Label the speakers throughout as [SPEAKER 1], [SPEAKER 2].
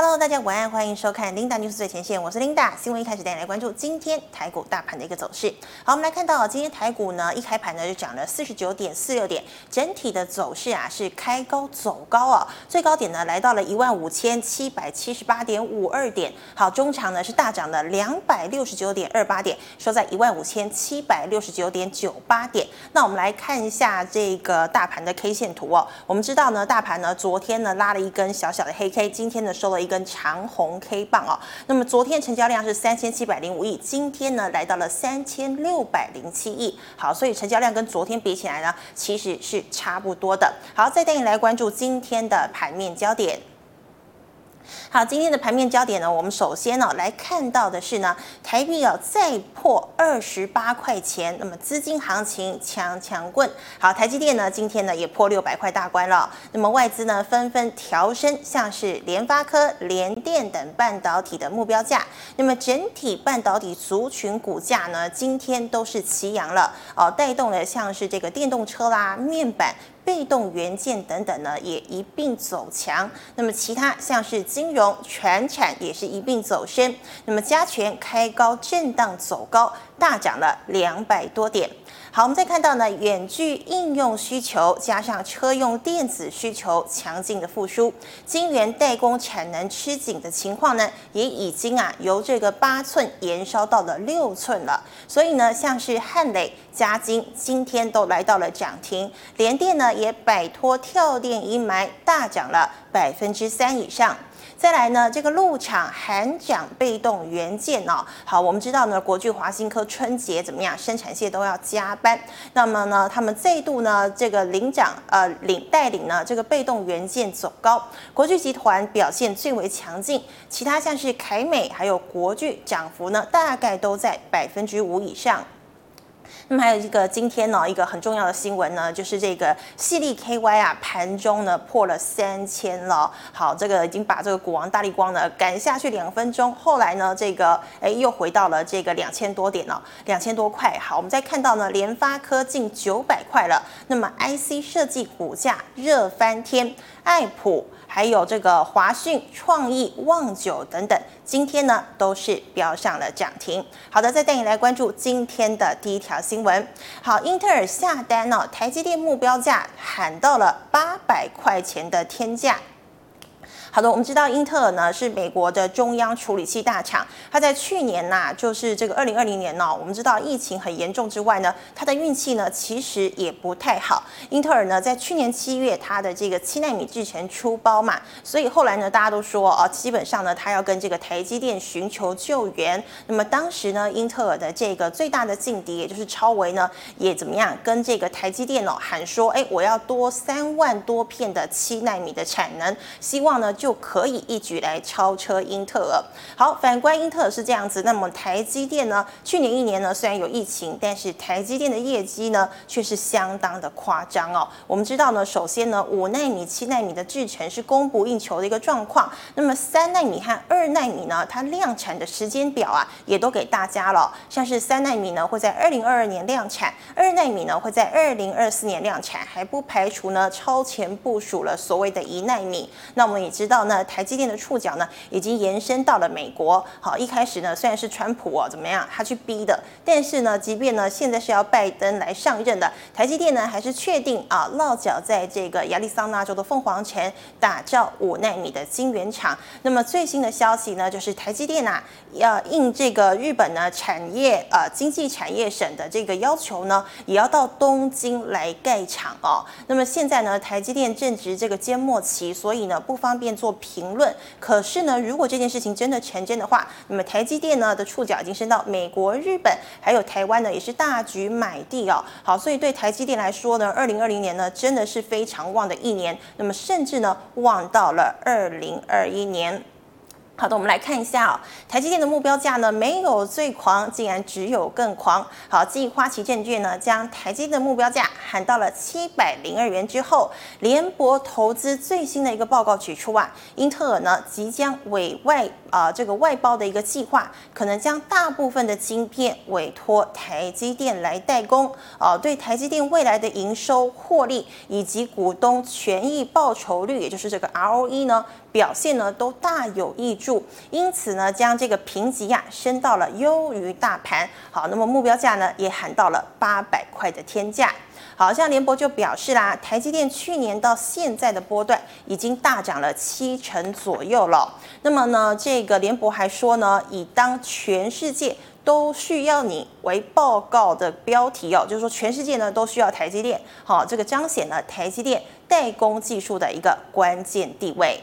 [SPEAKER 1] Hello，大家晚安，欢迎收看 Linda News 最前线，我是 Linda。新闻一开始带你来关注今天台股大盘的一个走势。好，我们来看到今天台股呢一开盘呢就涨了四十九点四六点，整体的走势啊是开高走高哦，最高点呢来到了一万五千七百七十八点五二点。好，中场呢是大涨了两百六十九点二八点，收在一万五千七百六十九点九八点。那我们来看一下这个大盘的 K 线图哦。我们知道呢，大盘呢昨天呢拉了一根小小的黑 K，今天呢收了一跟长虹 K 棒哦，那么昨天成交量是三千七百零五亿，今天呢来到了三千六百零七亿。好，所以成交量跟昨天比起来呢，其实是差不多的。好，再带你来关注今天的盘面焦点。好，今天的盘面焦点呢，我们首先呢来看到的是呢，台币要再破二十八块钱，那么资金行情强强棍。好，台积电呢今天呢也破六百块大关了，那么外资呢纷纷调升，像是联发科、联电等半导体的目标价。那么整体半导体族群股价呢今天都是齐扬了，哦，带动了像是这个电动车啦、面板。被动元件等等呢，也一并走强。那么其他像是金融、船产也是一并走深。那么加权开高震荡走高，大涨了两百多点。好，我们再看到呢，远距应用需求加上车用电子需求强劲的复苏，晶圆代工产能吃紧的情况呢，也已经啊由这个八寸延烧到了六寸了。所以呢，像是汉磊、嘉晶今天都来到了涨停，联电呢也摆脱跳电阴霾，大涨了百分之三以上。再来呢，这个陆厂喊涨被动元件哦，好，我们知道呢，国巨、华新科春节怎么样，生产线都要加班。那么呢，他们再度呢，这个领涨呃领带领呢，这个被动元件走高，国巨集团表现最为强劲，其他像是凯美还有国巨涨幅呢，大概都在百分之五以上。那么还有一个今天呢，一个很重要的新闻呢，就是这个矽力 KY 啊，盘中呢破了三千了。好，这个已经把这个股王大立光呢赶下去两分钟，后来呢，这个哎又回到了这个两千多点了，两千多块。好，我们再看到呢，联发科近九百块了。那么 IC 设计股价热翻天，爱普。还有这个华讯、创意、旺久等等，今天呢都是飙上了涨停。好的，再带你来关注今天的第一条新闻。好，英特尔下单哦，台积电目标价喊到了八百块钱的天价。好的，我们知道英特尔呢是美国的中央处理器大厂，它在去年呐、就是这个二零二零年呢、我们知道疫情很严重之外呢，它的运气呢其实也不太好。英特尔呢在去年七月，它的这个七纳米制程出包嘛，所以后来呢大家都说哦，基本上呢它要跟这个台积电寻求救援。那么当时呢，英特尔的这个最大的劲敌，也就是超维呢，也怎么样跟这个台积电哦喊说，哎，我要多三万多片的七纳米的产能，希望呢。就可以一举来超车英特尔。好，反观英特尔是这样子，那么台积电呢？去年一年呢，虽然有疫情，但是台积电的业绩呢，却是相当的夸张哦。我们知道呢，首先呢，五纳米、七纳米的制程是供不应求的一个状况。那么三纳米和二纳米呢，它量产的时间表啊，也都给大家了。像是三纳米呢，会在二零二二年量产；二纳米呢，会在二零二四年量产，还不排除呢超前部署了所谓的一纳米。那我们也知到呢，台积电的触角呢，已经延伸到了美国。好，一开始呢，虽然是川普哦，怎么样，他去逼的，但是呢，即便呢，现在是要拜登来上任的，台积电呢，还是确定啊，落脚在这个亚利桑那州的凤凰城，打造五纳米的晶圆厂。那么最新的消息呢，就是台积电啊，要应这个日本呢产业呃经济产业省的这个要求呢，也要到东京来盖厂哦。那么现在呢，台积电正值这个缄默期，所以呢，不方便做。评论，可是呢，如果这件事情真的成真的话，那么台积电呢的触角已经伸到美国、日本，还有台湾呢，也是大举买地哦。好，所以对台积电来说呢，二零二零年呢真的是非常旺的一年，那么甚至呢旺到了二零二一年。好的，我们来看一下哦，台积电的目标价呢，没有最狂，竟然只有更狂。好，继花旗证券呢将台积的目标价喊到了七百零二元之后，联博投资最新的一个报告指出啊，英特尔呢即将委外啊、呃、这个外包的一个计划，可能将大部分的晶片委托台积电来代工。啊、呃，对台积电未来的营收获利以及股东权益报酬率，也就是这个 ROE 呢，表现呢都大有挹注，因此呢将这个评级呀升到了优于大盘。好，那么目标价呢也喊到了八百块的天价。好像联博就表示啦，台积电去年到现在的波段已经大涨了七成左右了。那么呢，这个联博还说呢，以当全世界都需要你为报告的标题哦，就是说全世界呢都需要台积电。好，这个彰显了台积电代工技术的一个关键地位。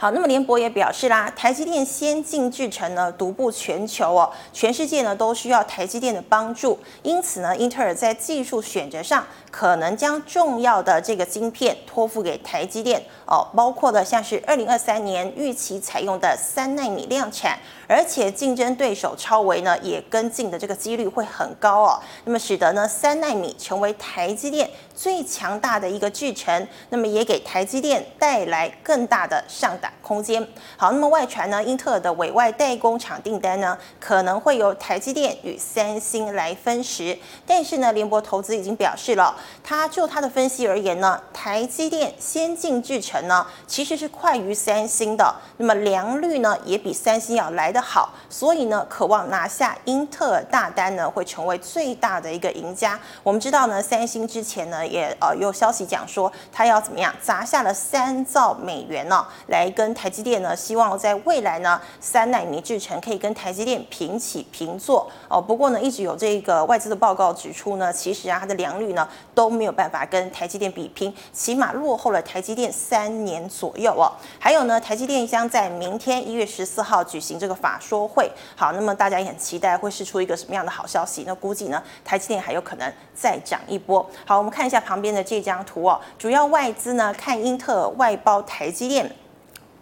[SPEAKER 1] 好，那么联博也表示啦，台积电先进制程呢独步全球哦，全世界呢都需要台积电的帮助，因此呢，英特尔在技术选择上可能将重要的这个晶片托付给台积电哦，包括的像是二零二三年预期采用的三奈米量产，而且竞争对手超微呢也跟进的这个几率会很高哦，那么使得呢三奈米成为台积电最强大的一个制程，那么也给台积电带来更大的上涨空间。好，那么外传呢，英特尔的委外代工厂订单呢，可能会由台积电与三星来分食。但是呢，联博投资已经表示了，他就他的分析而言呢，台积电先进制程呢，其实是快于三星的，那么良率呢，也比三星要来得好。所以呢，渴望拿下英特尔大单呢，会成为最大的一个赢家。我们知道呢，三星之前呢，也呃有消息讲说，他要怎么样砸下了三兆美元呢、哦，来。跟台积电呢，希望在未来呢，三奈米制程可以跟台积电平起平坐哦。不过呢，一直有这个外资的报告指出呢，其实啊，它的良率呢都没有办法跟台积电比拼，起码落后了台积电三年左右哦。还有呢，台积电将在明天一月十四号举行这个法说会，好，那么大家也很期待会释出一个什么样的好消息？那估计呢，台积电还有可能再涨一波。好，我们看一下旁边的这张图哦，主要外资呢看英特尔外包台积电。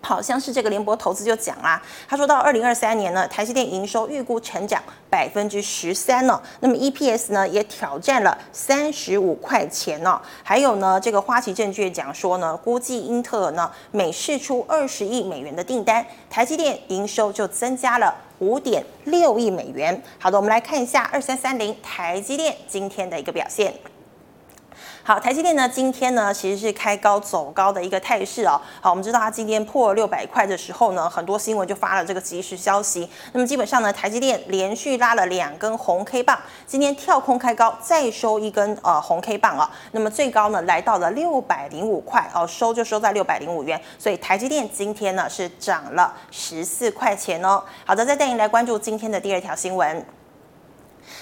[SPEAKER 1] 好像是这个联博投资就讲啦，他说到二零二三年呢，台积电营收预估成长百分之十三呢，那么 EPS 呢也挑战了三十五块钱呢，还有呢，这个花旗证券讲说呢，估计英特尔呢每释出二十亿美元的订单，台积电营收就增加了五点六亿美元。好的，我们来看一下二三三零台积电今天的一个表现。好，台积电呢，今天呢其实是开高走高的一个态势哦。好，我们知道它今天破六百块的时候呢，很多新闻就发了这个即时消息。那么基本上呢，台积电连续拉了两根红 K 棒，今天跳空开高，再收一根呃红 K 棒啊。那么最高呢来到了六百零五块哦，收就收在六百零五元。所以台积电今天呢是涨了十四块钱哦。好的，再带您来关注今天的第二条新闻。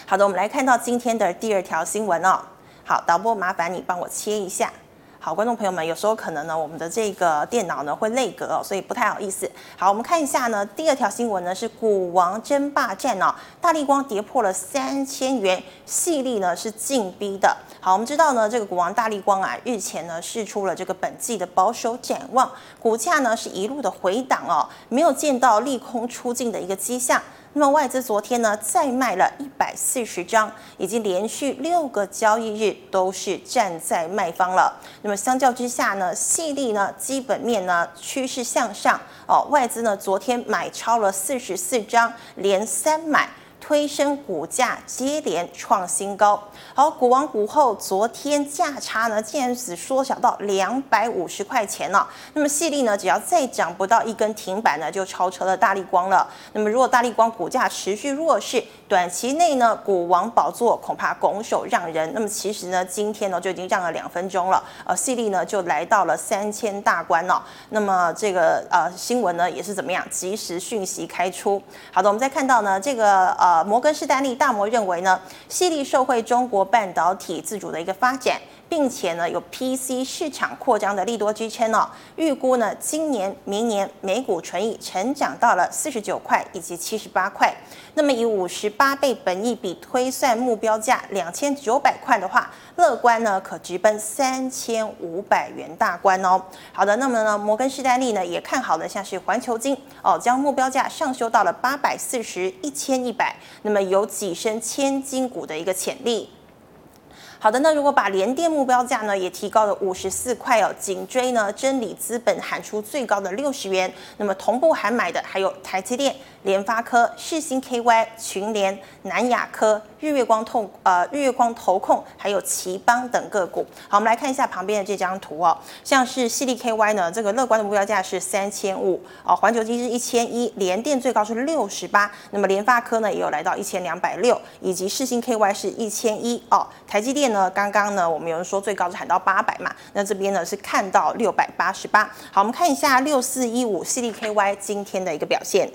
[SPEAKER 1] 好的，我们来看到今天的第二条新闻哦。好，导播麻烦你帮我切一下。好，观众朋友们，有时候可能呢，我们的这个电脑呢会内格哦，所以不太好意思。好，我们看一下呢，第二条新闻呢是股王争霸战哦，大立光跌破了三千元，矽力呢是进逼的。好，我们知道呢，这个股王大立光啊，日前呢试出了这个本季的保守展望，股价呢是一路的回档哦，没有见到利空出尽的一个迹象。那么外资昨天呢再卖了一百四十张，已经连续六个交易日都是站在卖方了。那么相较之下呢，细粒呢基本面呢趋势向上哦，外资呢昨天买超了四十四张，连三买。推升股价接连创新高，好，股王股后昨天价差呢，竟然只缩小到两百五十块钱了。那么矽力呢，只要再涨不到一根停板呢，就超车了大立光了。那么如果大立光股价持续弱势，短期内呢，股王宝座恐怕拱手让人。那么其实呢，今天呢就已经让了两分钟了，呃，矽力呢就来到了三千大关了。那么这个呃新闻呢也是怎么样，即时讯息开出。好的，我们再看到呢这个呃。摩根士丹利大摩认为呢，犀利受惠中国半导体自主的一个发展，并且呢有 PC 市场扩张的利多支撑哦，预估呢今年、明年每股纯益成长到了四十九块以及七十八块。那么以五十八倍本益比推算目标价两千九百块的话，乐观呢可直奔三千五百元大关哦。好的，那么呢摩根士丹利呢也看好了像是环球金哦，将目标价上修到了八百四十一千一百，那么有跻身千金股的一个潜力。好的，那如果把联电目标价呢也提高了五十四块哦，紧追呢真理资本喊出最高的六十元，那么同步喊买的还有台积电。联发科、世芯 KY、群联、南亚科、日月光透呃日月光投控，还有頎邦等个股。好，我们来看一下旁边的这张图哦，像是矽力 KY 呢，这个乐观的目标价是三千五哦，环球晶是一千一，联电最高是六十八，那么联发科呢也有来到一千两百六，以及世芯 KY 是一千一哦，台积电那刚刚呢我们有人说最高是喊到八百嘛，那这边呢是看到六百八十八。好，我们看一下六四一五 CDKY 今天的一个表现。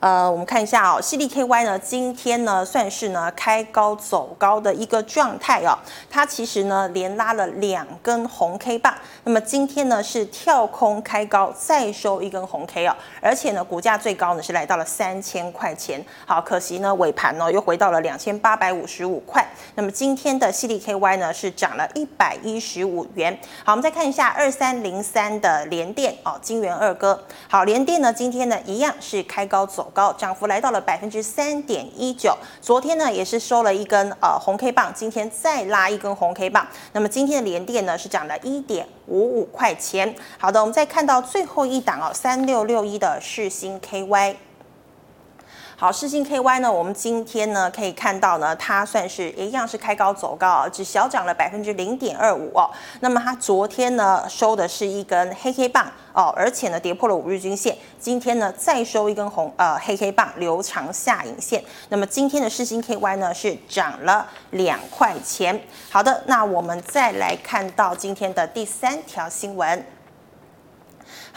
[SPEAKER 1] 呃，我们看一下哦，西利 KY 呢，今天呢算是呢开高走高的一个状态哦。它其实呢连拉了两根红 K 棒，那么今天呢是跳空开高，再收一根红 K 哦，而且呢股价最高呢是来到了三千块钱。好，可惜呢尾盘呢又回到了两千八百五十五块。那么今天的西利 KY 呢是涨了一百一十五元。好，我们再看一下二三零三的联电哦，金圆二哥。好，联电呢今天呢一样是开高走。高涨幅来到了百分之三点一九，昨天呢也是收了一根呃红 K 棒，今天再拉一根红 K 棒，那么今天的连电呢是涨了一点五五块钱。好的，我们再看到最后一档哦，三六六一的世星 KY。好，世芯 KY 呢，我们今天呢可以看到呢，它算是一样是开高走高啊，只小涨了百分之零点二五哦。那么它昨天呢收的是一根黑 K 棒哦，而且呢跌破了五日均线，今天呢再收一根红呃黑 K 棒留长下影线。那么今天的世芯 KY 呢是涨了两块钱。好的，那我们再来看到今天的第三条新闻。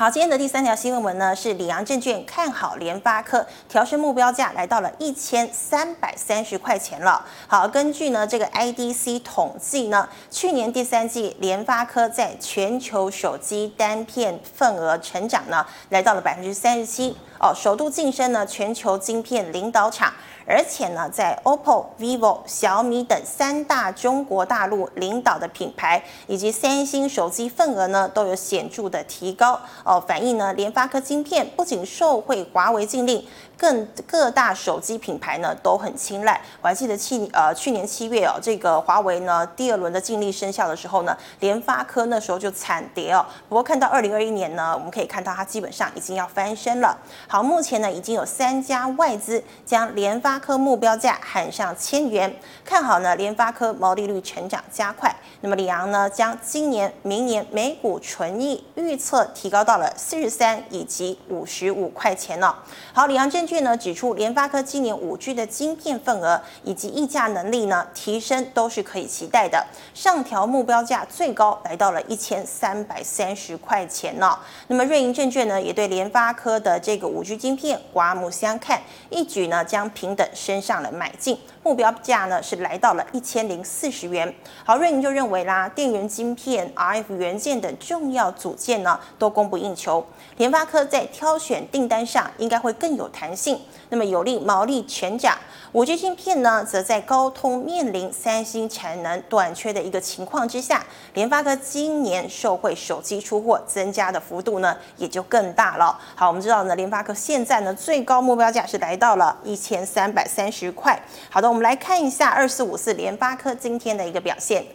[SPEAKER 1] 好，今天的第三条新闻文呢，是里昂证券看好联发科，调升目标价来到了一千三百三十块钱了。好，根据呢这个 IDC 统计呢，去年第三季联发科在全球手机单片份额成长呢，来到了百分之三十七哦，首度晋升呢全球晶片领导厂。而且呢，在 OPPO、VIVO、小米等三大中国大陆领导的品牌，以及三星手机份额呢，都有显著的提高哦，反映呢，联发科晶片不仅受惠华为禁令。更各大手机品牌呢都很青睐。我还记得去呃去年七月哦，这个华为呢第二轮的禁令生效的时候呢，联发科那时候就惨跌哦。不过看到二零二一年呢，我们可以看到它基本上已经要翻身了。好，目前呢已经有三家外资将联发科目标价喊上千元，看好呢联发科毛利率成长加快。那么里昂呢将今年、明年每股纯益预测提高到了四十三以及五十五块钱呢、好，里昂证券。呢指出，联发科今年五 G 的晶片份额以及议价能力呢提升都是可以期待的，上调目标价最高来到了一千三百三十块钱呢。那么瑞银证券呢也对联发科的这个五 G 晶片刮目相看，一举呢将平等升上了买进，目标价呢是来到了一千零四十元。好，瑞银就认为啦，电源晶片、RF 元件等重要组件呢都供不应求，联发科在挑选订单上应该会更有弹性。性，那么有利毛利全涨。五 G 芯片呢，则在高通面临三星产能短缺的一个情况之下，联发科今年受惠手机出货增加的幅度呢，也就更大了。好，我们知道呢，联发科现在呢，最高目标价是来到了一千三百三十块。好的，我们来看一下二四五四联发科今天的一个表现。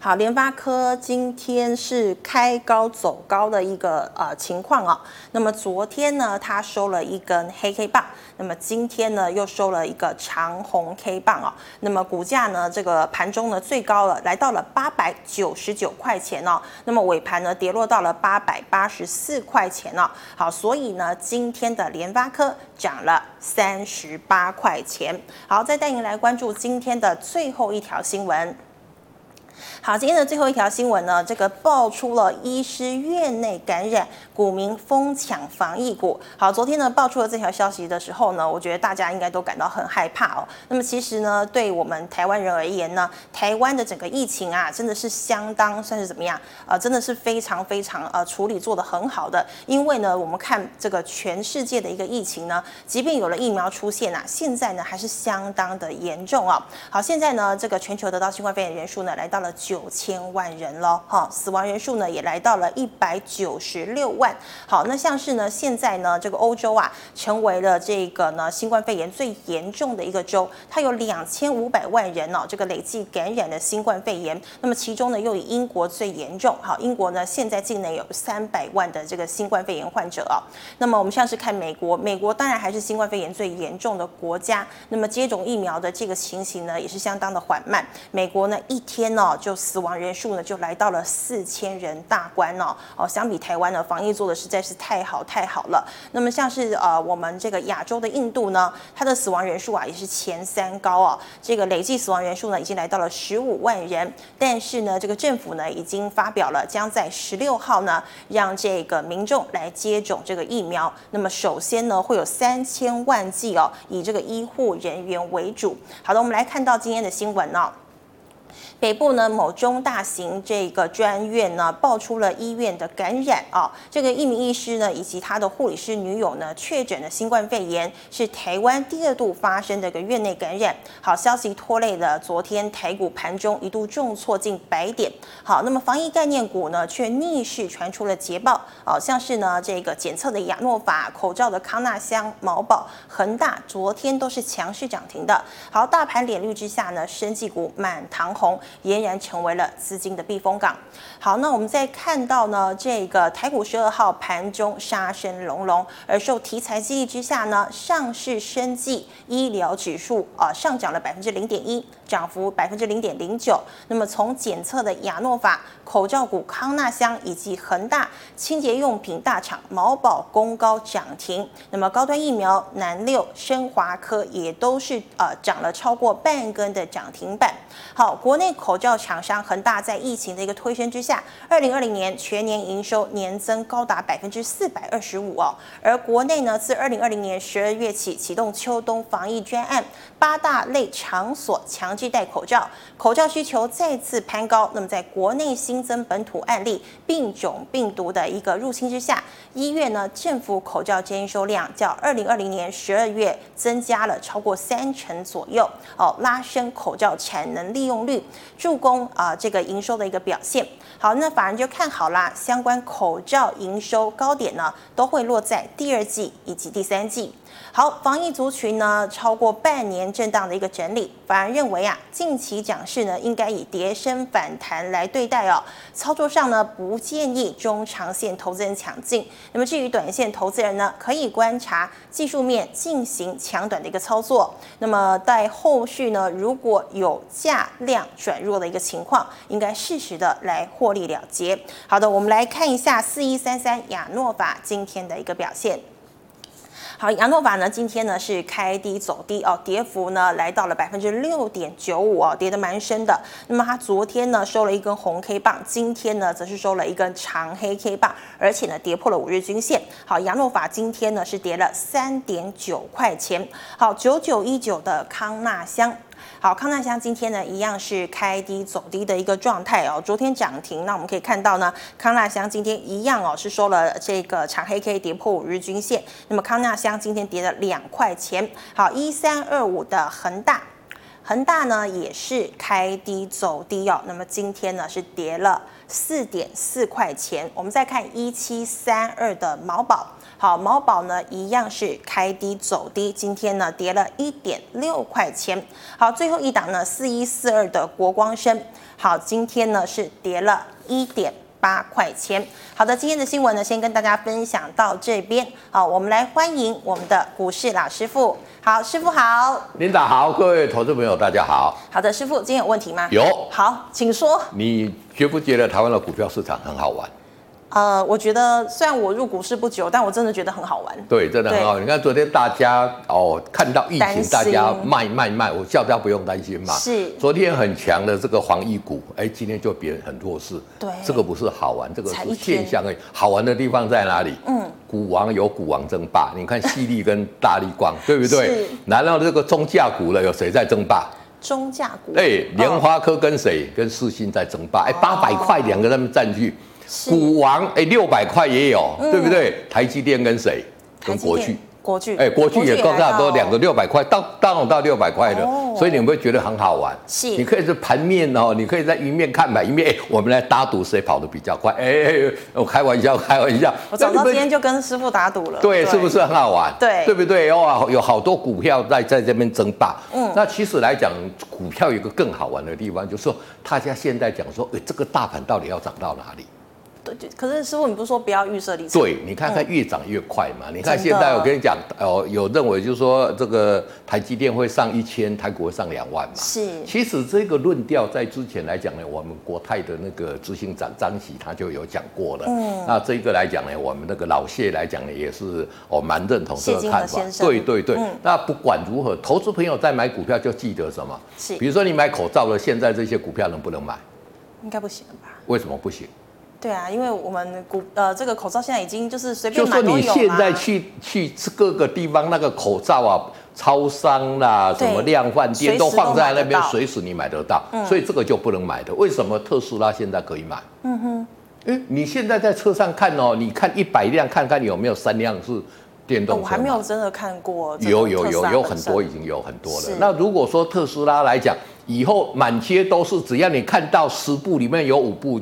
[SPEAKER 1] 好，联发科今天是开高走高的一个呃情况啊。那么昨天呢，它收了一根黑 K 棒，那么今天呢又收了一个长红 K 棒啊。那么股价呢，这个盘中呢最高了，来到了八百九十九块钱哦。那么尾盘呢跌落到了八百八十四块钱哦。好，所以呢今天的联发科涨了三十八块钱。好，再带您来关注今天的最后一条新闻。好，今天的最后一条新闻呢，这个爆出了医师院内感染，股民疯抢防疫股。好，昨天呢爆出了这条消息的时候呢，我觉得大家应该都感到很害怕哦。那么其实呢，对我们台湾人而言呢，台湾的整个疫情啊，真的是相当算是怎么样？呃，真的是非常非常呃处理做得很好的。因为呢，我们看这个全世界的一个疫情呢，即便有了疫苗出现啊，现在呢还是相当的严重啊。好，现在呢这个全球得到新冠肺炎人数呢来到了。九千万人了，哈，死亡人数呢也来到了一百九十六万。好，那像是呢，现在呢，这个欧洲啊，成为了这个呢新冠肺炎最严重的一个州，它有两千五百万人哦，这个累计感染的新冠肺炎。那么其中呢，又以英国最严重。好，英国呢现在境内有三百万的这个新冠肺炎患者啊。那么我们像是看美国，美国当然还是新冠肺炎最严重的国家。那么接种疫苗的这个情形呢，也是相当的缓慢。美国呢一天呢就死亡人数呢就来到了四千人大关哦。哦，相比台湾呢，防疫做的实在是太好太好了。那么像是呃我们这个亚洲的印度呢，它的死亡人数啊也是前三高哦。这个累计死亡人数呢已经来到了十五万人。但是呢，这个政府呢已经发表了，将在十六号呢让这个民众来接种这个疫苗。那么首先呢会有三千万剂哦，以这个医护人员为主。好的，我们来看到今天的新闻哦。北部呢，某中大型这个专院呢，爆出了医院的感染啊，这个一名医师呢，以及他的护理师女友呢，确诊了新冠肺炎，是台湾第二度发生的一个院内感染。好，消息拖累了昨天台股盘中一度重挫近百点。好，那么防疫概念股呢，却逆势传出了捷报，好像是呢这个检测的亚诺法、口罩的康纳香、毛宝、恒大，昨天都是强势涨停的。好，大盘脸绿之下呢，生技股满堂红。俨然成为了资金的避风港。好，那我们再看到呢，这个台股十二号盘中杀声隆隆，而受题材激励之下呢，上市生技医疗指数啊上涨了百分之零点一，涨幅百分之零点零九。那么从检测的亚诺法、口罩股康纳香以及恒大清洁用品大厂毛宝攻高涨停。那么高端疫苗南六、升华科也都是呃涨了超过半根的涨停板。好，国内口罩厂商恒大在疫情的一个推升之下，二零二零年全年营收年增高达百分之四百二十五哦。而国内呢，自二零二零年十二月起启动秋冬防疫专案，八大类场所强制戴口罩，口罩需求再次攀高。那么在国内新增本土案例病种病毒的一个入侵之下，一月呢，政府口罩接收量较二零二零年十二月增加了超过三成左右哦，拉升口罩产能利用率。助攻啊，这个营收的一个表现。好，那法人就看好啦，相关口罩营收高点呢，都会落在第二季以及第三季。好，防疫族群呢，超过半年震荡的一个整理，反而认为啊，近期涨势呢，应该以跌升反弹来对待哦。操作上呢，不建议中长线投资人抢进。那么至于短线投资人呢，可以观察技术面进行抢短的一个操作。那么待后续呢，如果有价量转弱的一个情况，应该适时的来获利了结。好的，我们来看一下四一三三亚诺法今天的一个表现。好，亚诺法呢，今天呢是开低走低哦，跌幅呢来到了百分之六点九五哦，跌得蛮深的。那么它昨天呢收了一根红 K 棒，今天呢则是收了一根长黑 K 棒，而且呢跌破了五日均线。好，亚诺法今天呢是跌了三点九块钱。好，九九一九的康纳香。好，康那香今天呢一样是开低走低的一个状态哦。昨天涨停，那我们可以看到呢，康那香今天一样哦，是收了这个长黑 K 跌破五日均线。那么康那香今天跌了两块钱。好，一三二五的恒大，恒大呢也是开低走低哦。那么今天呢是跌了四点四块钱。我们再看一七三二的毛宝。好，毛宝呢一样是开低走低，今天呢跌了一点六块钱。好，最后一档呢四一四二的国光生，好，今天呢是跌了一点八块钱。好的，今天的新闻呢先跟大家分享到这边。好，我们来欢迎我们的股市老师傅。好，师傅好。
[SPEAKER 2] 领导好，各位投资朋友大家好。
[SPEAKER 1] 好的，师傅，今天有问题吗？
[SPEAKER 2] 有。
[SPEAKER 1] 好，请说。
[SPEAKER 2] 你觉不觉得台湾的股票市场很好玩？
[SPEAKER 1] 呃，我觉得虽然我入股市不久，但我真的觉得很好玩。
[SPEAKER 2] 对，真的很好玩。你看昨天大家哦，看到疫情，大家卖卖卖，我叫大家不用担心嘛。是。昨天很强的这个防疫股，哎，今天就别人很弱势。对。这个不是好玩，这个是现象而已。好玩的地方在哪里？嗯。股王有股王争霸，你看矽力跟大力光，对不对？是。然后这个中价股了，有谁在争霸？
[SPEAKER 1] 中价股。
[SPEAKER 2] 哎，莲花科跟谁？跟世芯在争霸。哎，八百块两个他们占据。股王哎，六百块也有，嗯、对不对？台积电跟谁？跟国巨，
[SPEAKER 1] 国巨，
[SPEAKER 2] 哎，国巨也高差不多两个六百块，到到到六百块的，所以你们会觉得很好玩。
[SPEAKER 1] 是，
[SPEAKER 2] 你可以是盘面哦，你可以在一面看买一面，哎，我们来打赌谁跑得比较快？哎，我开玩笑，开玩笑。
[SPEAKER 1] 我早到今天就跟师傅打赌了。
[SPEAKER 2] 对，是不是很好玩？
[SPEAKER 1] 对，
[SPEAKER 2] 对不对？哇，有好多股票在在这边争霸。嗯，那其实来讲，股票有一个更好玩的地方，就是说大家现在讲说，哎，这个大盘到底要涨到哪里？
[SPEAKER 1] 可是师傅，你不是说不要预设立
[SPEAKER 2] 场？对，你看看越涨越快嘛。嗯、你看现在我跟你讲，哦，有认为就是说这个台积电会上一千，台股会上两万嘛。
[SPEAKER 1] 是。
[SPEAKER 2] 其实这个论调在之前来讲呢，我们国泰的那个执行长张喜他就有讲过了。嗯。那这个来讲呢，我们那个老谢来讲呢，也是哦蛮认同这个看法。对对对。嗯、那不管如何，投资朋友在买股票就记得什么？
[SPEAKER 1] 是。
[SPEAKER 2] 比如说你买口罩了，现在这些股票能不能买？
[SPEAKER 1] 应该不行吧？
[SPEAKER 2] 为什么不行？
[SPEAKER 1] 对啊，因为我们股呃这个口罩现在已经就是随便
[SPEAKER 2] 买。就说你现在去去各个地方那个口罩啊，超商啦，什么量贩店都放在那边，随时你买得到，嗯、所以这个就不能买的。为什么特斯拉现在可以买？嗯哼，哎，你现在在车上看哦，你看一百辆，看看有没有三辆是电动车。哦，我
[SPEAKER 1] 还没有真的看过。
[SPEAKER 2] 有有有有很多，已经有很多了。那如果说特斯拉来讲，以后满街都是，只要你看到十部里面有五部。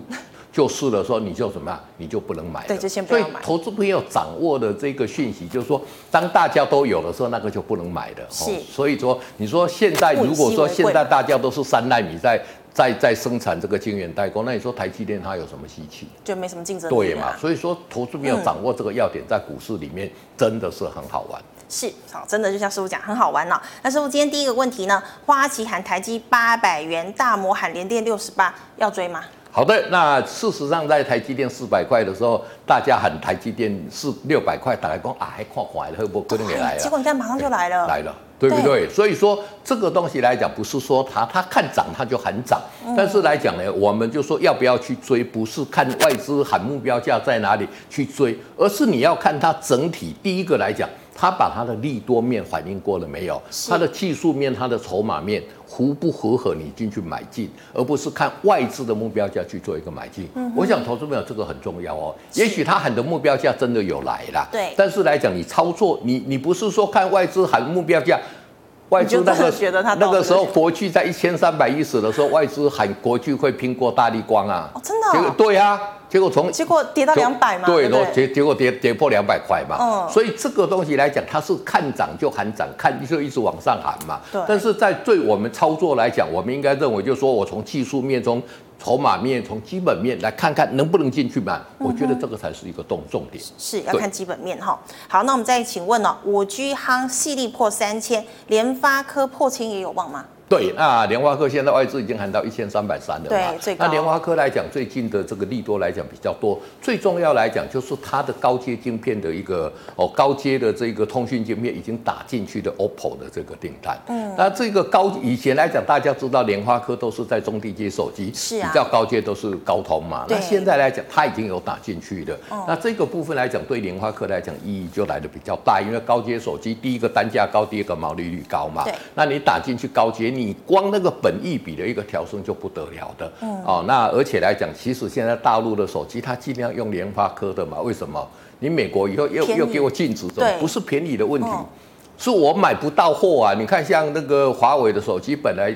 [SPEAKER 2] 就是了，说你就什么样，你就不能买。
[SPEAKER 1] 对，就先不要买。
[SPEAKER 2] 所以投资朋友掌握的这个讯息，就是说，当大家都有的时候，那个就不能买的。
[SPEAKER 1] 是。
[SPEAKER 2] 所以说，你说现在如果说现在大家都是三奈米在在在生产这个晶圆代工，那你说台积电它有什么稀奇？
[SPEAKER 1] 就没什么竞争力。
[SPEAKER 2] 对嘛？所以说，投资朋友掌握这个要点，在股市里面真的是很好玩。
[SPEAKER 1] 是，好，真的就像师傅讲，很好玩呢。那师傅今天第一个问题呢，花旗喊台积八百元，大摩喊联电六十八，要追吗？
[SPEAKER 2] 好的，那事实上在台积电四百块的时候，大家喊台积电是六百块，打来讲啊，还看坏了，会不会可能也来了？
[SPEAKER 1] 结果你看马上就来了，
[SPEAKER 2] 来了，对不对？对，所以说这个东西来讲，不是说它它看涨它就喊涨，嗯、但是来讲呢，我们就说要不要去追，不是看外资喊目标价在哪里去追，而是你要看它整体。第一个来讲，它把他的利多面反映过了没有？是它的技术面，他的筹码面。符不符合你进去买进，而不是看外资的目标价去做一个买进。嗯，我想投资朋友这个很重要哦。也许他喊的目标价真的有来了，
[SPEAKER 1] 对。
[SPEAKER 2] 但是来讲，你操作，你你不是说看外资喊目标价，外资那个那个时候国巨在一千三百一十的时候，外资喊国巨会拼过大力光啊？
[SPEAKER 1] 哦，真的、哦？
[SPEAKER 2] 对啊。结果从
[SPEAKER 1] 结果跌到两百嘛，
[SPEAKER 2] 对，结结果跌跌破两百块嘛，嗯，所以这个东西来讲，它是看涨就喊涨，看就一直往上喊嘛，
[SPEAKER 1] 对。
[SPEAKER 2] 但是在对我们操作来讲，我们应该认为就是说我从技术面、从筹码面、从基本面来看看能不能进去买，我觉得这个才是一个重重点，
[SPEAKER 1] 是要看基本面哈。好，那我们再请问哦，五 G 夯矽力破三千，联发科破千也有望吗？
[SPEAKER 2] 对，那联发科现在外资已经喊到一千三百三了嘛？
[SPEAKER 1] 对，
[SPEAKER 2] 那联发科来讲，最近的这个利多来讲比较多。最重要来讲，就是它的高阶晶片的一个哦，高阶的这个通讯晶片已经打进去的 OPPO 的这个订单。嗯。那这个高以前来讲，大家知道联发科都是在中低阶手机，
[SPEAKER 1] 是啊，
[SPEAKER 2] 比较高阶都是高通嘛。对。那现在来讲，它已经有打进去的。哦。那这个部分来讲，对联发科来讲意义就来的比较大，因为高阶手机第一个单价高，第二个毛利率高嘛。对。那你打进去高阶，你光那个。本益比的一个调升就不得了的，嗯，哦，那而且来讲，其实现在大陆的手机它尽量用联发科的嘛，为什么？你美国以后又又给我禁止，这不是便宜的问题，哦、是我买不到货啊！你看像那个华为的手机本来。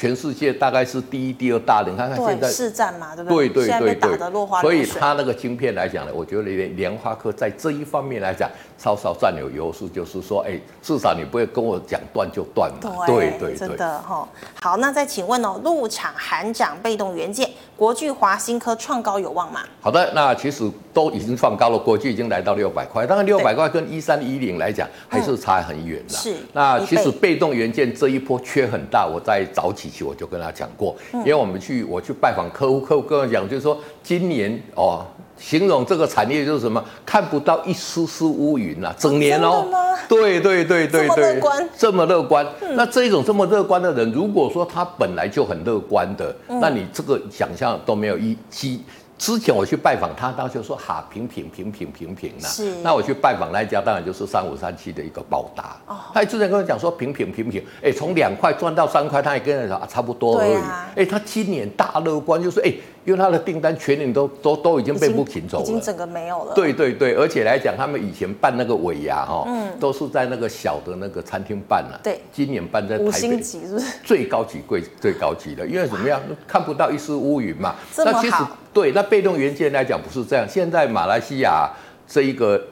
[SPEAKER 2] 全世界大概是第一、第二大的，你看看现在
[SPEAKER 1] 市占嘛，对不对？
[SPEAKER 2] 对对对对，
[SPEAKER 1] 所
[SPEAKER 2] 以它那个晶片来讲呢，我觉得联联发科在这一方面来讲，稍稍占有优势，就是说，哎，至少你不会跟我讲断就断嘛。对对对，
[SPEAKER 1] 真的哈。好，那再请问哦，入场含涨被动元件，国巨、华新科创高有望吗？
[SPEAKER 2] 好的，那其实都已经创高了，国巨已经来到六百块，当然六百块跟一三一零来讲还是差很远的。
[SPEAKER 1] 是。
[SPEAKER 2] 那其实被动元件这一波缺很大，我在早起。我就跟他讲过，因为我们去我去拜访客户，客户跟我讲，就是说今年哦，形容这个产业就是什么，看不到一丝丝乌云啊，整年哦，对对对对对，这么乐观，这么乐观。那这种这么乐观的人，如果说他本来就很乐观的，那你这个想象都没有一机。之前我去拜访他，他就说哈平平平平平平呐。是。那我去拜访那一家，当然就是三五三七的一个宝达。哦。他之前跟我讲说平平平平，哎，从两块赚到三块，他也跟人说啊差不多而已。哎、啊，他今年大乐观，就是哎因为他的订单全年都都都已经被不停走了，
[SPEAKER 1] 已经整个没有了。
[SPEAKER 2] 对对对，而且来讲，他们以前办那个尾牙哈，嗯，都是在那个小的那个餐厅办了。
[SPEAKER 1] 对，
[SPEAKER 2] 今年办在台北，
[SPEAKER 1] 五星级是不是？
[SPEAKER 2] 最高级贵最高级的，因为怎么样，看不到一丝乌云嘛。那其实对，那被动元件来讲不是这样。现在马来西亚这一个。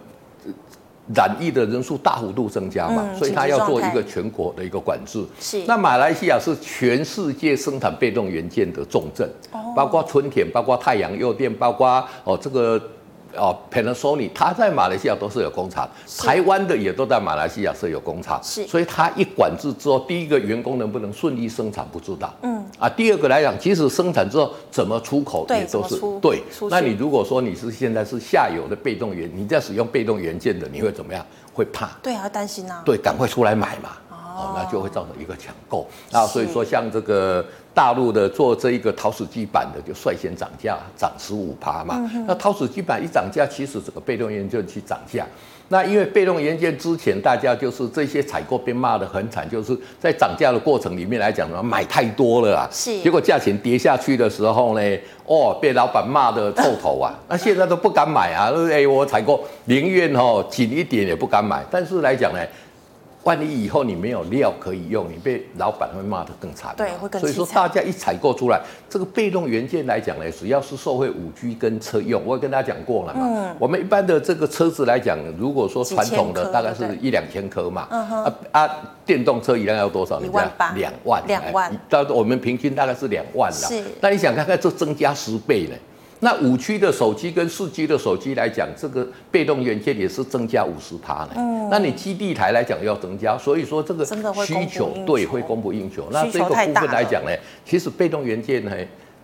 [SPEAKER 2] 染疫的人数大幅度增加嘛，嗯、所以他要做一个全国的一个管制。
[SPEAKER 1] 是。
[SPEAKER 2] 那马来西亚是全世界生产被动元件的重镇，哦、包括春田，包括太阳诱电，包括哦这个。哦，Panasonic，它在马来西亚都是有工厂，台湾的也都在马来西亚设有工厂，
[SPEAKER 1] 是，
[SPEAKER 2] 所以它一管制之后，第一个员工能不能顺利生产不知道，嗯，啊，第二个来讲，即使生产之后怎么出口也都是对，那你如果说你是现在是下游的被动元，你在使用被动元件的，你会怎么样？会怕？
[SPEAKER 1] 对啊，担心啊，
[SPEAKER 2] 对，赶快出来买嘛。哦，那就会造成一个抢购，那所以说像这个大陆的做这一个陶瓷基板的就率先涨价，涨十五趴嘛。嗯、那陶瓷基板一涨价，其实整个被动元件去涨价。那因为被动元件之前大家就是这些采购被骂得很惨，就是在涨价的过程里面来讲呢，买太多了啊，是。结果价钱跌下去的时候呢，哦，被老板骂得臭头啊。那现在都不敢买啊，哎，我采购宁愿哦紧一点也不敢买。但是来讲呢。万一以后你没有料可以用，你被老板会骂得更惨。
[SPEAKER 1] 对，会更。
[SPEAKER 2] 所以说大家一采购出来，这个被动元件来讲呢，只要是受惠五 G 跟车用，我也跟大家讲过了嘛。嗯。我们一般的这个车子来讲，如果说传统的大概是一两千颗嘛。嗯哼。啊啊，电动车一辆要多少？
[SPEAKER 1] 一万八。
[SPEAKER 2] 两万。
[SPEAKER 1] 两万。
[SPEAKER 2] 到我们平均大概是两万了。是。那你想看看，这增加十倍呢？那五 G 的手机跟四 G 的手机来讲，这个被动元件也是增加五十趴呢。嗯，那你基地台来讲要增加，所以说这个需求对会供不应求。那这个部分来讲呢，其实被动元件呢。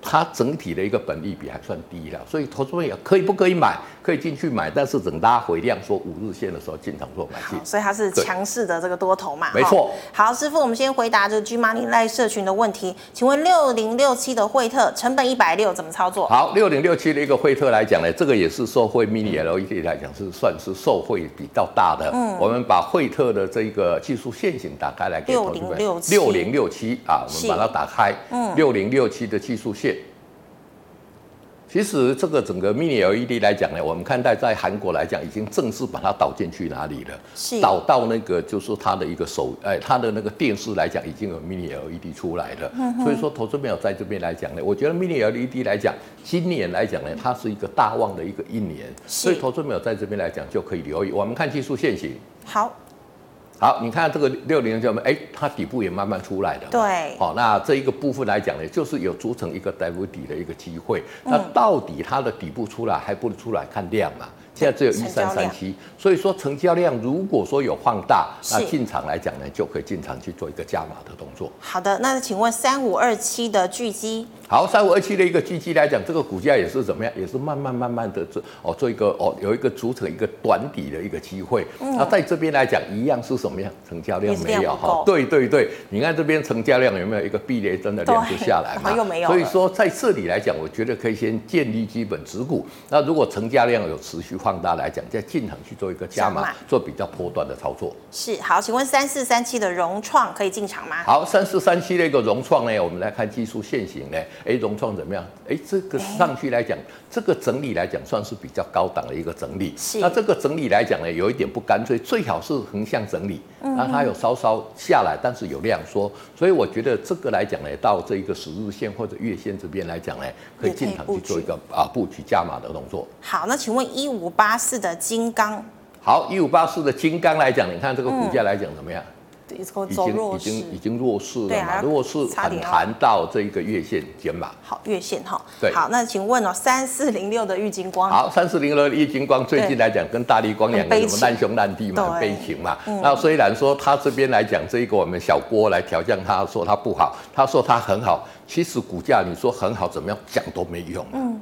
[SPEAKER 2] 它整体的一个本利比还算低了，所以投资人也可以不可以买？可以进去买，但是等拉回量说五日线的时候进场做买进。
[SPEAKER 1] 所以它是强势的这个多头嘛？
[SPEAKER 2] 没错。
[SPEAKER 1] 好，师傅，我们先回答这个 G Money 赖社群的问题，请问六零六七的惠特成本一百六怎么操作？
[SPEAKER 2] 好，六零六七的一个惠特来讲呢，这个也是受惠 Mini LED 来讲是算是受惠比较大的。嗯，我们把惠特的这个技术线型打开来给投资人。六零六七啊，我们把它打开。嗯，六零六七的技术线。其实这个整个 Mini LED 来讲呢，我们看待在韩国来讲，已经正式把它导进去哪里了？是导到那个就是它的一个手，哎，它的那个电视来讲，已经有 Mini LED 出来了。嗯、所以说，投资没有在这边来讲呢，我觉得 Mini LED 来讲，今年来讲呢，它是一个大旺的一个一年，所以投资没有在这边来讲就可以留意。我们看技术线型。
[SPEAKER 1] 好。
[SPEAKER 2] 好，你看这个六零九，哎，它底部也慢慢出来的。
[SPEAKER 1] 对，
[SPEAKER 2] 好，那这一个部分来讲呢，就是有组成一个 W 底的一个机会。嗯、那到底它的底部出来还不出来？看量嘛。现在只有一三三七，所以说成交量如果说有放大，那进场来讲呢，就可以进场去做一个加码的动作。
[SPEAKER 1] 好的，那请问三五二七的巨基？
[SPEAKER 2] 好，三五二七的一个巨基来讲，这个股价也是怎么样？也是慢慢慢慢的做哦，做一个哦，有一个组成一个短底的一个机会。嗯、那在这边来讲，一样是什么样？成交量没有哈？对对对，你看这边成交量有没有一个避雷针的量就下来嘛？
[SPEAKER 1] 又没有。
[SPEAKER 2] 所以说在这里来讲，我觉得可以先建立基本持股。那如果成交量有持续。放大来讲，再进场去做一个加码，做比较波段的操作。
[SPEAKER 1] 是好，请问三四三七的融创可以进场吗？
[SPEAKER 2] 好，三四三七的一个融创呢，我们来看技术线型呢，哎，融创怎么样？哎，这个上去来讲，这个整理来讲算是比较高档的一个整理。是，那这个整理来讲呢，有一点不干脆，最好是横向整理。那它有稍稍下来，但是有量缩，所以我觉得这个来讲呢，到这一个十日线或者月线这边来讲呢，可以进场去做一个啊布局加码的动作。
[SPEAKER 1] 好，那请问一五八四的金刚，
[SPEAKER 2] 好，一五八四的金刚来讲，你看这个股价来讲怎么样？已经已经已经弱势了嘛，弱势很谈到这一个月线减码。
[SPEAKER 1] 好，月线哈。对。好，那请问哦，三四零六的玉金光。
[SPEAKER 2] 好，三四零六的玉金光最近来讲跟大力光两个什么难兄难弟嘛，很悲情嘛。那虽然说他这边来讲这一个我们小郭来调降，他说他不好，他说他很好。其实股价你说很好怎么样讲都没用。嗯。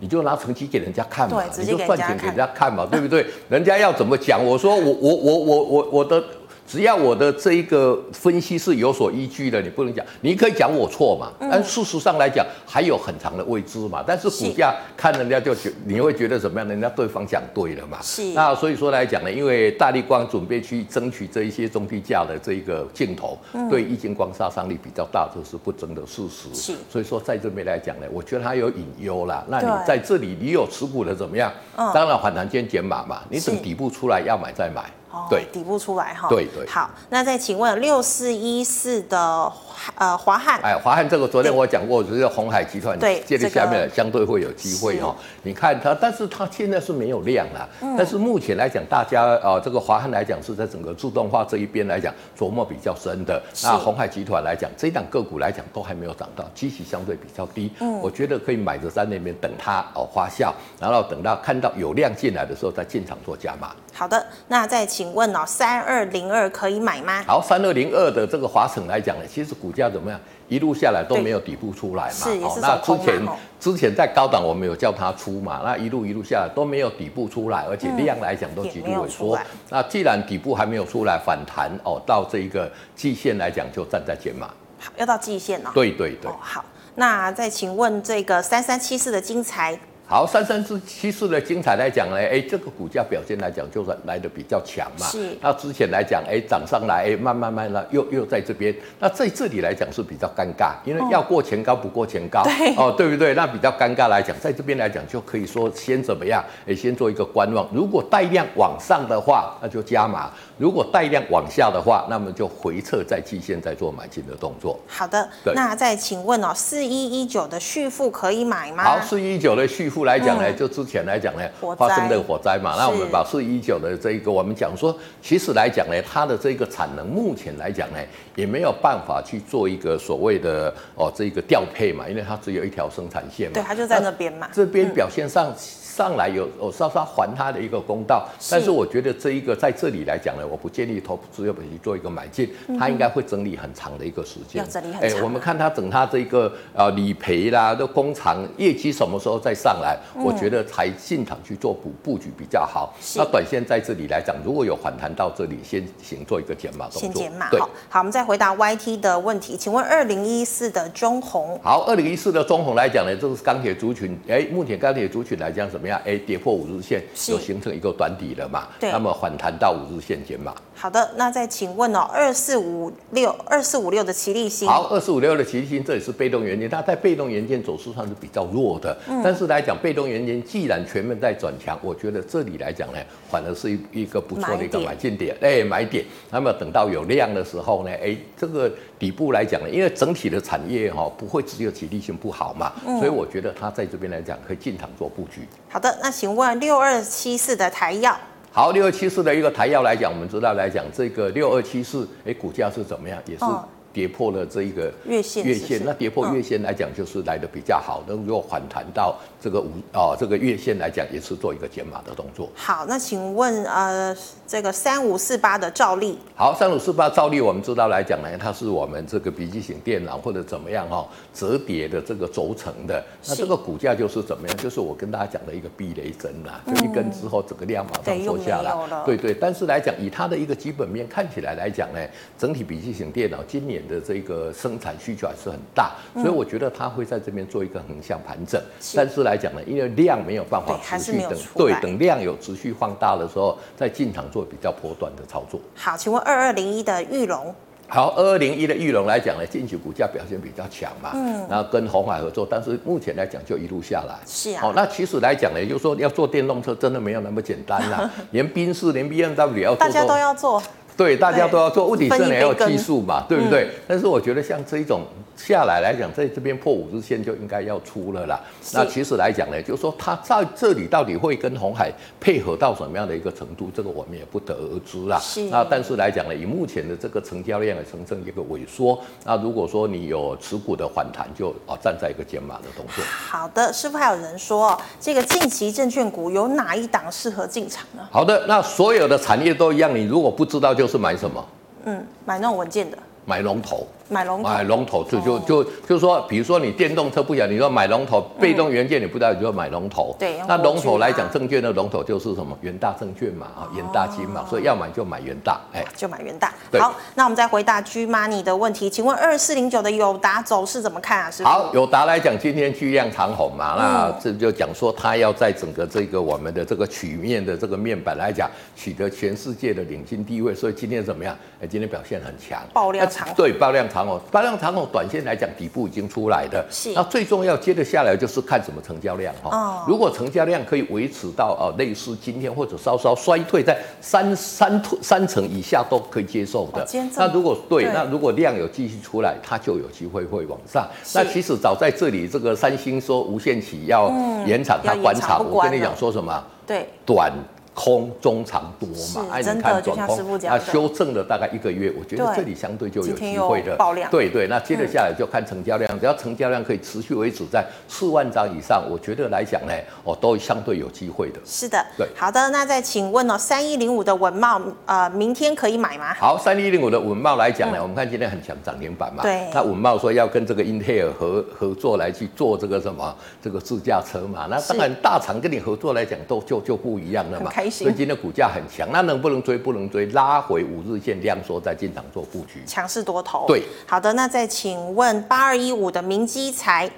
[SPEAKER 2] 你就拿成绩给人家看嘛，你就赚钱给人家看嘛，对不对？人家要怎么讲？我说我我我我我我的。只要我的这一个分析是有所依据的，你不能讲，你可以讲我错嘛。但事实上来讲，还有很长的未知嘛。但是股价看人家就觉，你会觉得怎么样？人家对方讲对了嘛。是。那所以说来讲呢，因为大力光准备去争取这一些中低价的这一个镜头，对玉晶光杀伤力比较大，这是不争的事实。是。所以说在这边来讲呢，我觉得它有隐忧啦。那你在这里你有持股的怎么样？当然反弹间减码嘛，你等底部出来要买再买。对，底
[SPEAKER 1] 部出来哈。
[SPEAKER 2] 对对。
[SPEAKER 1] 好，那再请问六四一四的呃华汉，
[SPEAKER 2] 哎，华汉这个昨天我讲过，就是红海集团对，接着下面相对会有机会哦。你看它，但是它现在是没有量了。但是目前来讲，大家啊，这个华汉来讲是在整个自动化这一边来讲琢磨比较深的。那红海集团来讲，这一档个股来讲都还没有涨到，基期相对比较低。嗯，我觉得可以买着在那边等它哦发酵，然后等到看到有量进来的时候再进场做加码。
[SPEAKER 1] 好的，那再请问哦，三二零二可以买吗？
[SPEAKER 2] 好，三二零二的这个华城来讲呢，其实股价怎么样？一路下来都没有底部出来嘛。是，也是那之前之前在高档我们有叫它出嘛，那一路一路下来都没有底部出来，而且量来讲都极度萎缩。那既然底部还没有出来反弹哦，到这一个季线来讲就站在减码。
[SPEAKER 1] 好，要到季线哦。
[SPEAKER 2] 对对对。哦，
[SPEAKER 1] 好，那再请问这个三三七四的精材。
[SPEAKER 2] 好，三三四七四的精彩来讲呢，哎，这个股价表现来讲就是来的比较强嘛。是。那之前来讲，哎，涨上来，哎，慢慢慢慢又又在这边。那在这里来讲是比较尴尬，因为要过前高不过前高。对。哦，对不对？那比较尴尬来讲，在这边来讲就可以说先怎么样？哎，先做一个观望。如果带量往上的话，那就加码；如果带量往下的话，那么就回撤在季线再做买进的动作。
[SPEAKER 1] 好的。那再请问哦，四一一九的续付可以买吗？
[SPEAKER 2] 好，四一一九的旭富。来讲呢，就之前来讲呢，发生的火灾嘛，那我们把四一九的这一个，我们讲说，其实来讲呢，它的这个产能目前来讲呢，也没有办法去做一个所谓的哦这个调配嘛，因为它只有一条生产线嘛，
[SPEAKER 1] 对，它就在那边嘛，
[SPEAKER 2] 这边表现上。上来有我稍稍还他的一个公道，但是我觉得这一个在这里来讲呢，我不建议投资者去做一个买进，他应该会整理很长的一个时间。要整理很长。哎，我们看他整他这个呃理赔啦的工厂业绩什么时候再上来，我觉得才进场去做补布局比较好。那短线在这里来讲，如果有反弹到这里，先行做一个减码动作。先减码。对。
[SPEAKER 1] 好，我们再回答 YT 的问题，请问二零一四的中红。
[SPEAKER 2] 好，二零一四的中红来讲呢，这是钢铁族群。哎，目前钢铁族群来讲什么？怎么样？哎，跌破五日线，就形成一个短底了嘛？那么反弹到五日线减码。
[SPEAKER 1] 好的，那再请问哦，二四五六二四五六的奇力新。
[SPEAKER 2] 好，二四五六的奇力新，这也是被动元件，它在被动元件走势上是比较弱的。嗯。但是来讲，被动元件既然全面在转强，我觉得这里来讲呢，反而是一一个不错的一个买进点。哎，买点。那么等到有量的时候呢，哎，这个底部来讲呢，因为整体的产业哈不会只有奇力新不好嘛，嗯。所以我觉得它在这边来讲可以进场做布局。
[SPEAKER 1] 好的，那请问六二七四的台燿。
[SPEAKER 2] 好，六二七四的一个台药来讲，我们知道来讲这个六二七四，哎，股价是怎么样？也是。跌破了这一个月线，月线那跌破月线来讲，就是来的比较好。那如果反弹到这个五哦，这个月线来讲，也是做一个减码的动作。
[SPEAKER 1] 好，那请问呃，这个三五四八的照例。
[SPEAKER 2] 好，三五四八照例，我们知道来讲呢，它是我们这个笔记型电脑或者怎么样哈、哦，折叠的这个轴承的。那这个股价就是怎么样？就是我跟大家讲的一个避雷针呐，就一根之后整个量马上缩下来。对对。但是来讲，以它的一个基本面看起来来讲呢，整体笔记型电脑今年。的这个生产需求还是很大，所以我觉得它会在这边做一个横向盘整。但是来讲呢，因为量没有办法持续等，对，等量有持续放大的时候，再进场做比较波段的操作。
[SPEAKER 1] 好，请问二二零一的玉龙。
[SPEAKER 2] 好，二二零一的玉龙来讲呢，近期股价表现比较强嘛，嗯，然后跟红海合作，但是目前来讲就一路下来。是啊。好，那其实来讲呢，就是说要做电动车真的没有那么简单啦，连宾士、连 BMW 要做，
[SPEAKER 1] 大家都要做。
[SPEAKER 2] 对，大家都要做，问题是你要有技术嘛，对不对？嗯、但是我觉得像这一种下来来讲，在这边破五日线就应该要出了啦。那其实来讲呢，就是说它在这里到底会跟红海配合到什么样的一个程度，这个我们也不得而知啦。是。那但是来讲呢，以目前的这个成交量的呈现一个萎缩，那如果说你有持股的反弹，就啊站在一个减码的动作。
[SPEAKER 1] 好的，师傅还有人说，这个近期证券股有哪一档适合进场呢？
[SPEAKER 2] 好的，那所有的产业都一样，你如果不知道就。就是买什么？
[SPEAKER 1] 嗯，买那种文件的，
[SPEAKER 2] 买龙头。
[SPEAKER 1] 买龙头，
[SPEAKER 2] 买龙头就就就就是说，比如说你电动车不讲，你说买龙头，被动元件你不知道，你就买龙头。
[SPEAKER 1] 对，
[SPEAKER 2] 那龙头来讲，证券的龙头就是什么？元大证券嘛，啊，元大金嘛，所以要买就买元大，哎，
[SPEAKER 1] 就买元大。好，那我们再回答 G Money 的问题，请问二四零九的友达走势怎么看啊？师傅？
[SPEAKER 2] 好，友达来讲，今天巨量长红嘛，那这就讲说它要在整个这个我们的这个曲面的这个面板来讲，取得全世界的领先地位，所以今天怎么样？哎，今天表现很强，
[SPEAKER 1] 爆量长。
[SPEAKER 2] 对，爆量长红，爆量长红，短线来讲底部已经出来的。是。那最重要接着下来就是看什么成交量哈。哦。如果成交量可以维持到呃类似今天或者稍稍衰退在三三三成以下都可以接受的。哦、那如果对，对，那如果量有继续出来，它就有机会会往上。那其实早在这里，这个三星说无限期要延长它关厂，我跟你讲说什么？对，短。空中长多嘛，哎，你看短空，那修正了大概一个月，我觉得这里相对就有机会的。
[SPEAKER 1] 爆量。
[SPEAKER 2] 对对，那接着下来就看成交量，只要成交量可以持续维持在四万张以上，我觉得来讲呢，哦，都相对有机会的。
[SPEAKER 1] 是的，对。好的，那再请问哦，三一零五的文茂，呃，明天可以买吗？
[SPEAKER 2] 好，三一零五的文茂来讲呢，我们看今天很强，涨停板嘛。对。那文茂说要跟这个英特尔合合作来去做这个什么这个自驾车嘛，那当然大厂跟你合作来讲都就就不一样了嘛。
[SPEAKER 1] 开心。
[SPEAKER 2] 所以今天股价。很强，那能不能追？不能追，拉回五日线量缩再进场做布局，
[SPEAKER 1] 强势多头。
[SPEAKER 2] 对，
[SPEAKER 1] 好的，那再请问八二一五的明基材。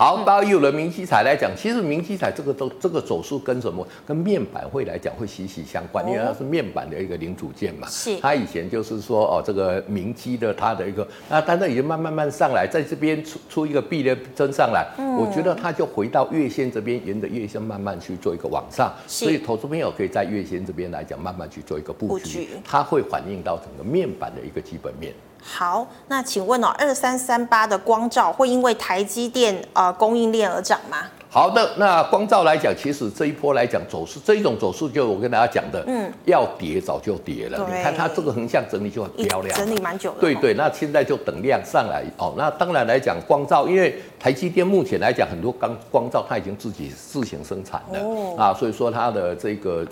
[SPEAKER 2] 好，八二一五的明基材来讲，其实明基材这个都这个走势跟什么？跟面板会来讲会息息相关，因为它是面板的一个零组件嘛。是。它以前就是说哦，这个明基的它的一个，那它那已经慢慢慢上来，在这边出出一个避雷针上来，嗯，我觉得它就回到月线这边，沿着月线慢慢去做一个往上。是。所以投资朋友可以在月线这边来讲，慢慢去做一个布局，它会反映到整个面板的一个基本面。
[SPEAKER 1] 好，那请问哦，二三三八的光照会因为台积电呃供应链而涨吗？
[SPEAKER 2] 好的，那光照来讲，其实这一波来讲走势，这一种走势就我跟大家讲的，嗯，要跌早就跌了。你看它这个横向整理就很漂亮，
[SPEAKER 1] 整理蛮久的。
[SPEAKER 2] 对对，那现在就等量上来哦。那当然来讲，光照，因为台积电目前来讲很多光光照它已经自己自行生产了、哦、啊，所以说它的这个。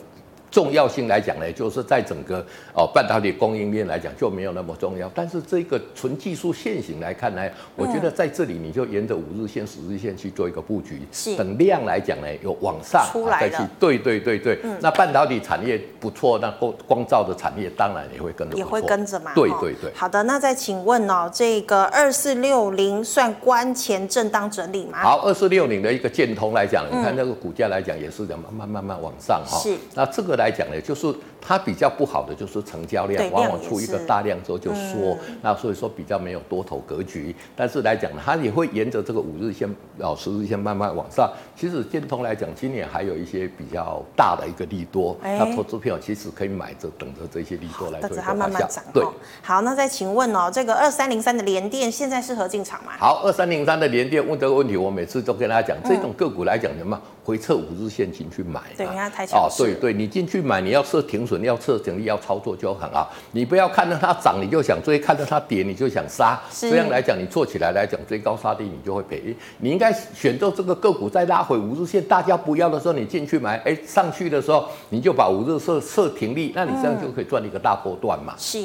[SPEAKER 2] 重要性来讲呢，就是在整个哦半导体供应链来讲就没有那么重要。但是这个纯技术线型来看呢，我觉得在这里你就沿着五日线、十日线去做一个布局。是。等量来讲呢，有往上出来的。对对对对。嗯。那半导体产业不错，那光光照的产业当然也会跟着。
[SPEAKER 1] 也会跟着嘛。
[SPEAKER 2] 对对对。
[SPEAKER 1] 好的，那再请问哦，这个二四六零算关前震荡整理吗？
[SPEAKER 2] 好，二四六零的一个建通来讲，你看那个股价来讲也是在慢慢慢慢往上哈。是。那这个。来讲呢，就是它比较不好的就是成交量，往往出一个大量之后就缩，嗯，那所以说比较没有多头格局。但是来讲呢，它也会沿着这个五日线、哦十日线慢慢往上。其实建通来讲，今年还有一些比较大的一个利多，欸、那投资票其实可以买着等着这些利多来做一个发酵。对，
[SPEAKER 1] 好，那再请问哦，这个二三零三的联电现在适合进场吗？
[SPEAKER 2] 好，二三零三的联电问这个问题，我每次都跟大家讲，嗯、这种个股来讲什么？回撤五日线进去买，
[SPEAKER 1] 对，因为它太强势。哦，
[SPEAKER 2] 对对，你进去买，你要设停损，要设停利，要操作就很好。你不要看到它涨你就想追，看到它跌你就想杀。这样来讲，你做起来来讲追高杀低，你就会赔。你应该选择这个个股再拉回五日线，大家不要的时候，你进去买，哎，上去的时候你就把五日设设停利，那你这样就可以赚一个大波段嘛。
[SPEAKER 1] 是。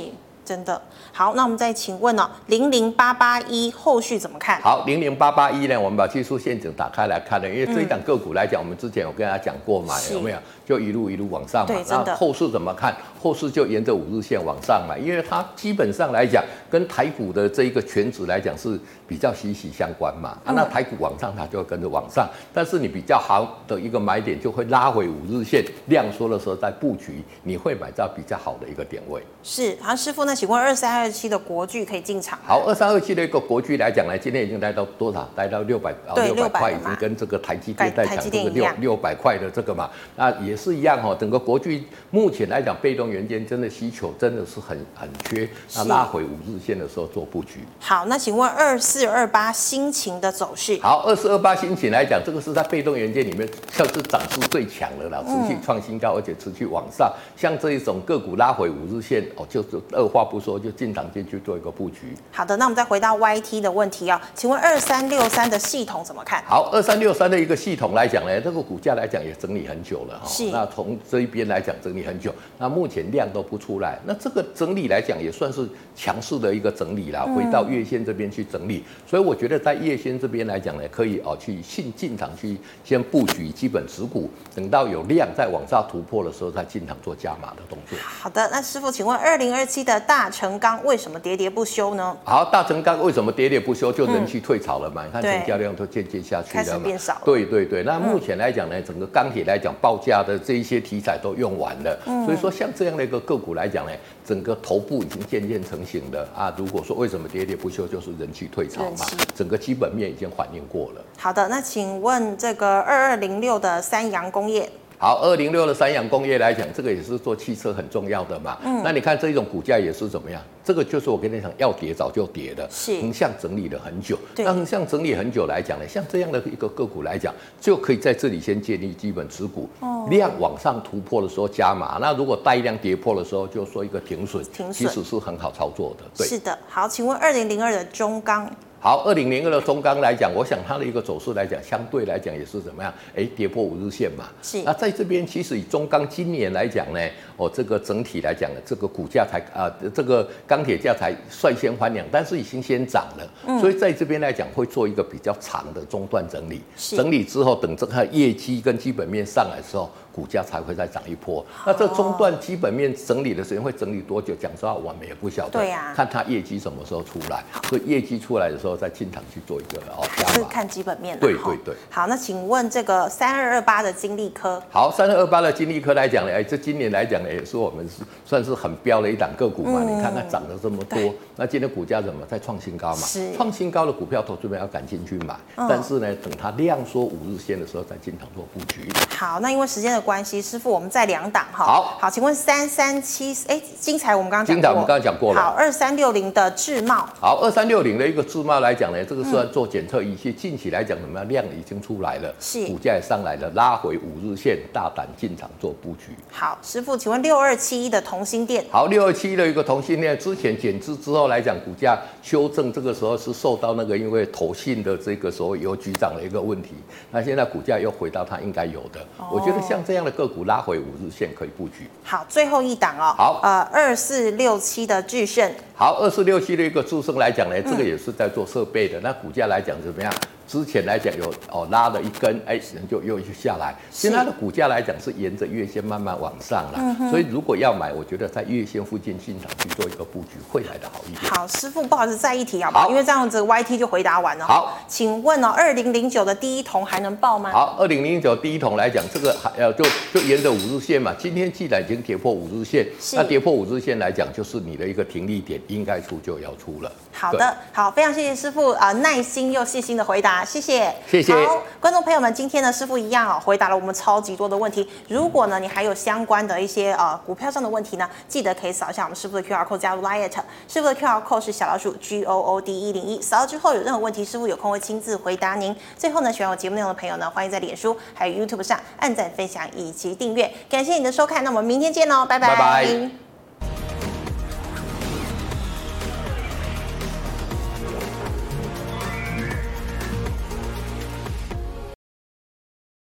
[SPEAKER 1] 真的好，那我们再请问哦，零零八八一后续怎么看？
[SPEAKER 2] 好，零零八八一呢，我们把技术陷阱打开来看呢，因为这一档个股来讲，我们之前有跟大家讲过嘛，有没有？就一路一路往上嘛。那后市怎么看？后市就沿着五日线往上嘛，因为它基本上来讲，跟台股的这一个全值来讲是比较息息相关嘛。啊，那台股往上，它就会跟着往上。但是你比较好的一个买点，就会拉回五日线量缩的时候再布局，你会买到比较好的一个点位。
[SPEAKER 1] 是，好，师傅，那请问二三二七的国巨可以进场？
[SPEAKER 2] 好，二三二七的一个国巨来讲呢，今天已经来到多少？来到六百，六百块已经跟这个台积电在讲这个六六百块的这个嘛，那也是一样哈。整个国巨目前来讲，被动元件真的需求真的是很很缺，那拉回五日线的时候做布局。
[SPEAKER 1] 好，那请问二四二八心情的走势？
[SPEAKER 2] 好，二四二八心情来讲，这个是在被动元件里面算是涨势最强的了，持续创新高，而且持续往上。像这一种个股拉回五日线哦，就是二话。话不说，就进场进去做一个布局。
[SPEAKER 1] 好的，那我们再回到 YT 的问题啊，请问二三六三的系统怎么看？
[SPEAKER 2] 好，二三六三的一个系统来讲呢，这个股价来讲也整理很久了哈。是。那从这一边来讲整理很久，那目前量都不出来，那这个整理来讲也算是强势的一个整理啦，回到月线这边去整理。嗯、所以我觉得在月线这边来讲呢，可以哦去进进场去先布局基本持股，等到有量再往上突破的时候再进场做加码的动作。
[SPEAKER 1] 好的，那师傅，请问二零二七的大成钢为什么喋喋不休呢？
[SPEAKER 2] 好，大成钢为什么喋喋不休？就人气退潮了嘛？嗯、你看成交量都渐渐下去了嘛？
[SPEAKER 1] 开始变少了。
[SPEAKER 2] 对对对，那目前来讲呢，整个钢铁来讲报价的这一些题材都用完了，嗯、所以说像这样的一个个股来讲呢，整个头部已经渐渐成型了啊。如果说为什么喋喋不休，就是人气退潮嘛，整个基本面已经反映过了。
[SPEAKER 1] 好的，那请问这个二二零六的三洋工业。
[SPEAKER 2] 好，二零六的三洋工业来讲，这个也是做汽车很重要的嘛。嗯，那你看这一种股价也是怎么样？这个就是我跟你讲，要跌早就跌的，是横向整理了很久。对，那横向整理很久来讲呢，像这样的一个个股来讲，就可以在这里先建立基本持股，哦、量往上突破的时候加码。那如果带量跌破的时候，就说一个停损，停损其实是很好操作的。对，
[SPEAKER 1] 是的。好，请问二零零二的中钢。
[SPEAKER 2] 好，二零零二的中钢来讲，我想它的一个走势来讲，相对来讲也是怎么样？哎，跌破五日线嘛。是。那在这边，其实以中钢今年来讲呢，哦，这个整体来讲呢，这个股价才啊、呃，这个钢铁价才率先翻两，但是已经先涨了。嗯。所以在这边来讲，会做一个比较长的中断整理。是。整理之后，等这个业绩跟基本面上来的时候。股价才会再涨一波。那这中段基本面整理的时间会整理多久？讲实话，我们也不晓得。对呀。看它业绩什么时候出来。所以业绩出来的时候再进场去做一个哦。
[SPEAKER 1] 是看基本面。
[SPEAKER 2] 对对对。
[SPEAKER 1] 好，那请问这个三二二八的金利科。
[SPEAKER 2] 好，三二二八的金利科来讲呢，哎，这今年来讲呢，也是我们是算是很标的一档个股嘛。你看它涨了这么多，那今天股价怎么在创新高嘛？是。创新高的股票，投资者要赶进去买。但是呢，等它量缩五日线的时候再进场做布局。
[SPEAKER 1] 好，那因为时间的。关系，师傅，我们在两档哈。好，好，请问三三七，哎，精彩，我们刚刚讲过。
[SPEAKER 2] 精彩，我们刚刚讲过了。
[SPEAKER 1] 好，二三六零的智茂。
[SPEAKER 2] 好，二三六零的一个智茂来讲呢，这个是做检测仪器，近期来讲怎么样？量已经出来了，是股价也上来了，拉回五日线，大胆进场做布局。
[SPEAKER 1] 好，师傅，请问六二七一的同心店。
[SPEAKER 2] 好，六二七一的一个同心店，之前减资之后来讲，股价修正，这个时候是受到那个因为投信的这个所谓邮局长的一个问题，那现在股价又回到它应该有的。哦、我觉得像这。这样的个股拉回五日线可以布局。
[SPEAKER 1] 好，最后一档哦。好，呃，二四六七的巨胜。
[SPEAKER 2] 好，二四六七的一个致胜来讲呢，这个也是在做设备的。那股价来讲怎么样？之前来讲有哦拉了一根，哎，人就又就下来。现在的股价来讲是沿着月线慢慢往上了，嗯、所以如果要买，我觉得在月线附近进场去做一个布局会来的好一点。
[SPEAKER 1] 好，师傅不好意思再一提好不好？好，因为这样子 YT 就回答完了。好，请问哦，二零零九的第一桶还能报吗？
[SPEAKER 2] 好，二零零九第一桶来讲，这个还要就就沿着五日线嘛。今天既然已经跌破五日线，那跌破五日线来讲，就是你的一个停利点，应该出就要出了。
[SPEAKER 1] 好的，好，非常谢谢师傅啊、呃，耐心又细心的回答，谢谢。
[SPEAKER 2] 谢谢
[SPEAKER 1] 好，观众朋友们，今天呢，师傅一样哦，回答了我们超级多的问题。如果呢，你还有相关的一些呃股票上的问题呢，记得可以扫一下我们师傅的 QR code 加入 Liet，。师傅的 QR code 是小老鼠 G O O D 一零一，扫了之后有任何问题，师傅有空会亲自回答您。最后呢，喜欢我节目内容的朋友呢，欢迎在脸书还有 YouTube 上按赞、分享以及订阅。感谢你的收看，那我们明天见喽，拜拜。拜拜。